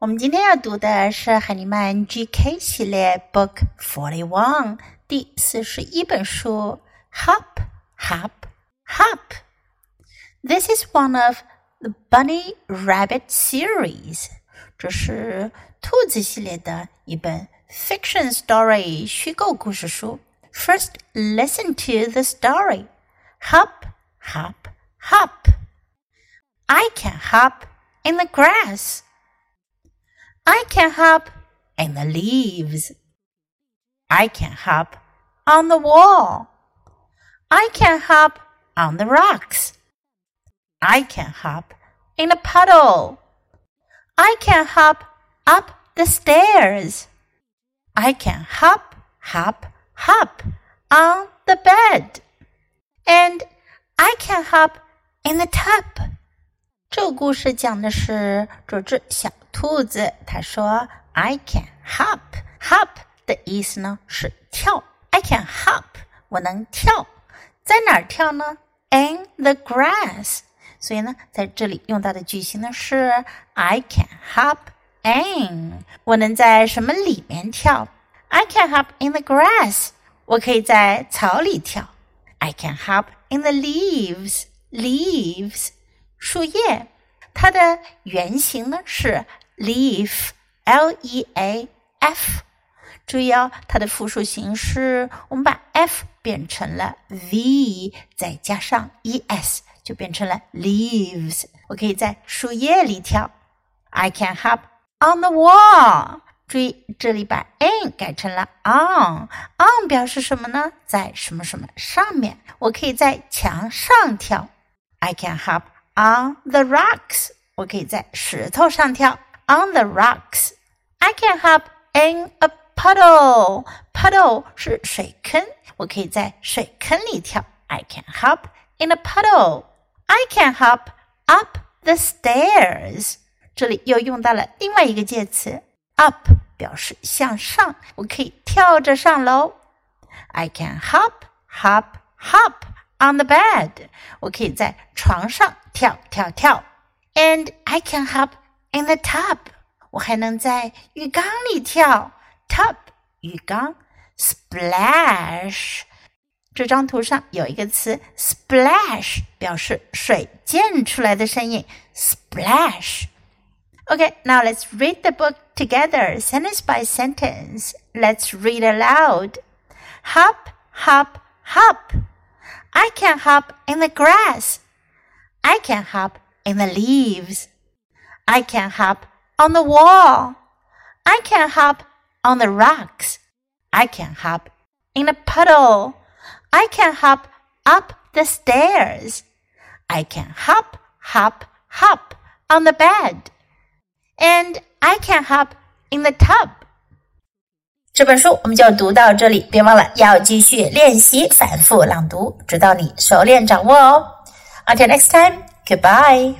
我们今天要读的是海尼曼 GK 系列 Book Forty One 第四十一本书 Hop Hop Hop。This is one of the Bunny Rabbit series。这是兔子系列的一本 fiction story 虚构故事书。First, listen to the story. Hop, hop, hop. I can hop in the grass. I can hop in the leaves. I can hop on the wall. I can hop on the rocks. I can hop in a puddle. I can hop up the stairs. I can hop, hop, hop on the bed. And I can hop in the tub. 这个故事讲的是这只小 兔子，它说：“I can hop。”hop 的意思呢是跳。I can hop，我能跳，在哪儿跳呢？In the grass。所以呢，在这里用到的句型呢是 I can hop in。我能在什么里面跳？I can hop in the grass。我可以在草里跳。I can hop in the leaves。leaves。树叶，它的原型呢是 leaf，l e a f。注意哦，它的复数形式，我们把 f 变成了 v，再加上 e s，就变成了 leaves。我可以在树叶里跳。I can hop on the wall。注意，这里把 in 改成了 on。on 表示什么呢？在什么什么上面？我可以在墙上跳。I can hop。on the rocks，我可以在石头上跳。On the rocks, I can hop in a puddle. Puddle 是水坑，我可以在水坑里跳。I can hop in a puddle. I can hop up the stairs. 这里又用到了另外一个介词 up，表示向上，我可以跳着上楼。I can hop, hop, hop on the bed，我可以在床上跳跳跳。And I can hop in the tub，我还能在浴缸里跳。Tub 浴缸，splash。这张图上有一个词 splash，表示水溅出来的声音。Splash。Okay, now let's read the book together, sentence by sentence. Let's read aloud. Hop, hop, hop. I can hop in the grass. I can hop in the leaves. I can hop on the wall. I can hop on the rocks. I can hop in a puddle. I can hop up the stairs. I can hop, hop, hop on the bed. And I can hop in the tub. 这本书我们就读到这里，别忘了要继续练习反复朗读，直到你熟练掌握哦。Until next time, goodbye.